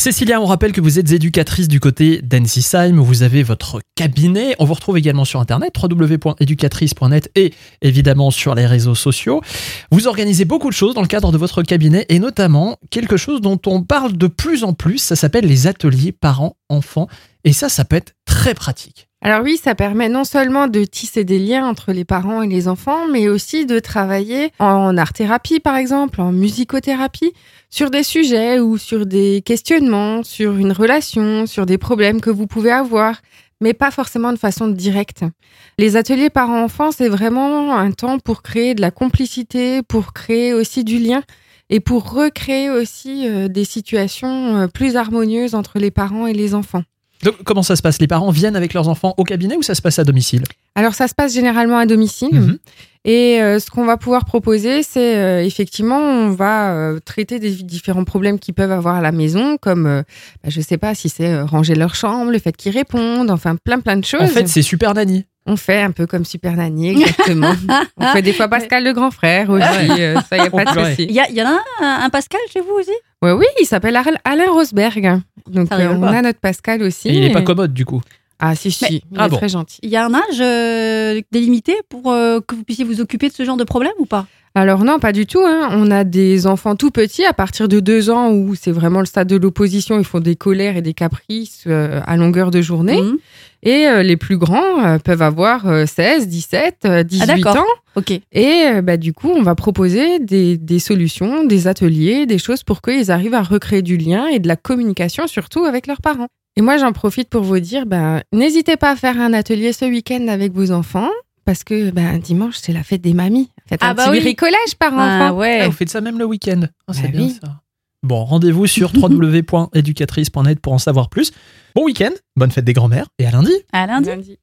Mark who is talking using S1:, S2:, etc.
S1: Cécilia, on rappelle que vous êtes éducatrice du côté d'Ensisheim, vous avez votre cabinet. On vous retrouve également sur internet, www.educatrice.net et évidemment sur les réseaux sociaux. Vous organisez beaucoup de choses dans le cadre de votre cabinet et notamment quelque chose dont on parle de plus en plus, ça s'appelle les ateliers parents-enfants. Et ça, ça peut être très pratique.
S2: Alors oui, ça permet non seulement de tisser des liens entre les parents et les enfants, mais aussi de travailler en art-thérapie, par exemple, en musicothérapie, sur des sujets ou sur des questionnements, sur une relation, sur des problèmes que vous pouvez avoir, mais pas forcément de façon directe. Les ateliers parents-enfants, c'est vraiment un temps pour créer de la complicité, pour créer aussi du lien et pour recréer aussi euh, des situations euh, plus harmonieuses entre les parents et les enfants.
S1: Donc, comment ça se passe? Les parents viennent avec leurs enfants au cabinet ou ça se passe à domicile?
S2: Alors, ça se passe généralement à domicile.
S1: Mhm.
S2: Et euh, ce qu'on va pouvoir proposer, c'est euh, effectivement, on va euh, traiter des différents problèmes qu'ils peuvent avoir à la maison, comme, bah, je sais pas si c'est ranger leur chambre, le fait qu'ils répondent, enfin plein plein de choses.
S1: En fait, c'est Super Nanny.
S2: On fait un peu comme Super Nanny, exactement. on fait des fois Pascal le grand frère aussi, euh, ça y a pas de souci.
S3: Il y, en a un, un Pascal chez vous aussi?
S2: Ouais, oui, il s'appelle Alain Rosberg. Donc euh, on
S3: pas.
S2: a notre Pascal aussi.
S1: Et il n'est pas commode du coup.
S2: Ah si si,
S3: Mais-
S2: il
S1: Ah
S2: est
S1: bon.
S2: très gentil.
S3: Il y a un âge euh, délimité pour euh, que vous puissiez vous occuper de ce genre de problème ou pas?
S2: Alors non, pas du tout. hein. On a des enfants tout petits à partir de deux ans où c'est vraiment le stade de l'opposition. Ils font des colères et des caprices euh, à longueur de journée.
S3: Mhm.
S2: Et euh, les plus grands euh, peuvent avoir euh, 16, 17, euh, 18
S3: d'accord.
S2: ans.
S3: Ok.
S2: Et euh, bah, du coup, on va proposer des, des solutions, des ateliers, des choses pour qu'ils arrivent à recréer du lien et de la communication, surtout avec leurs parents. Et moi, j'en profite pour vous dire, bah, n'hésitez pas à faire un atelier ce week-end avec vos enfants, parce que bah, dimanche, c'est la fête des mamies. Faites un
S3: Ah bah
S2: petit
S3: oui.
S2: bricolage par
S3: Ah
S2: enfant.
S3: ouais.
S1: Ah, vous faites ça même le week-end. Ah, c'est
S2: Bah
S1: bien
S2: oui.
S1: ça. Bon, rendez-vous sur www.educatrice.net pour en savoir plus. Bon week-end, bonne fête des grands-mères et à lundi.
S3: À lundi.
S2: Lundi.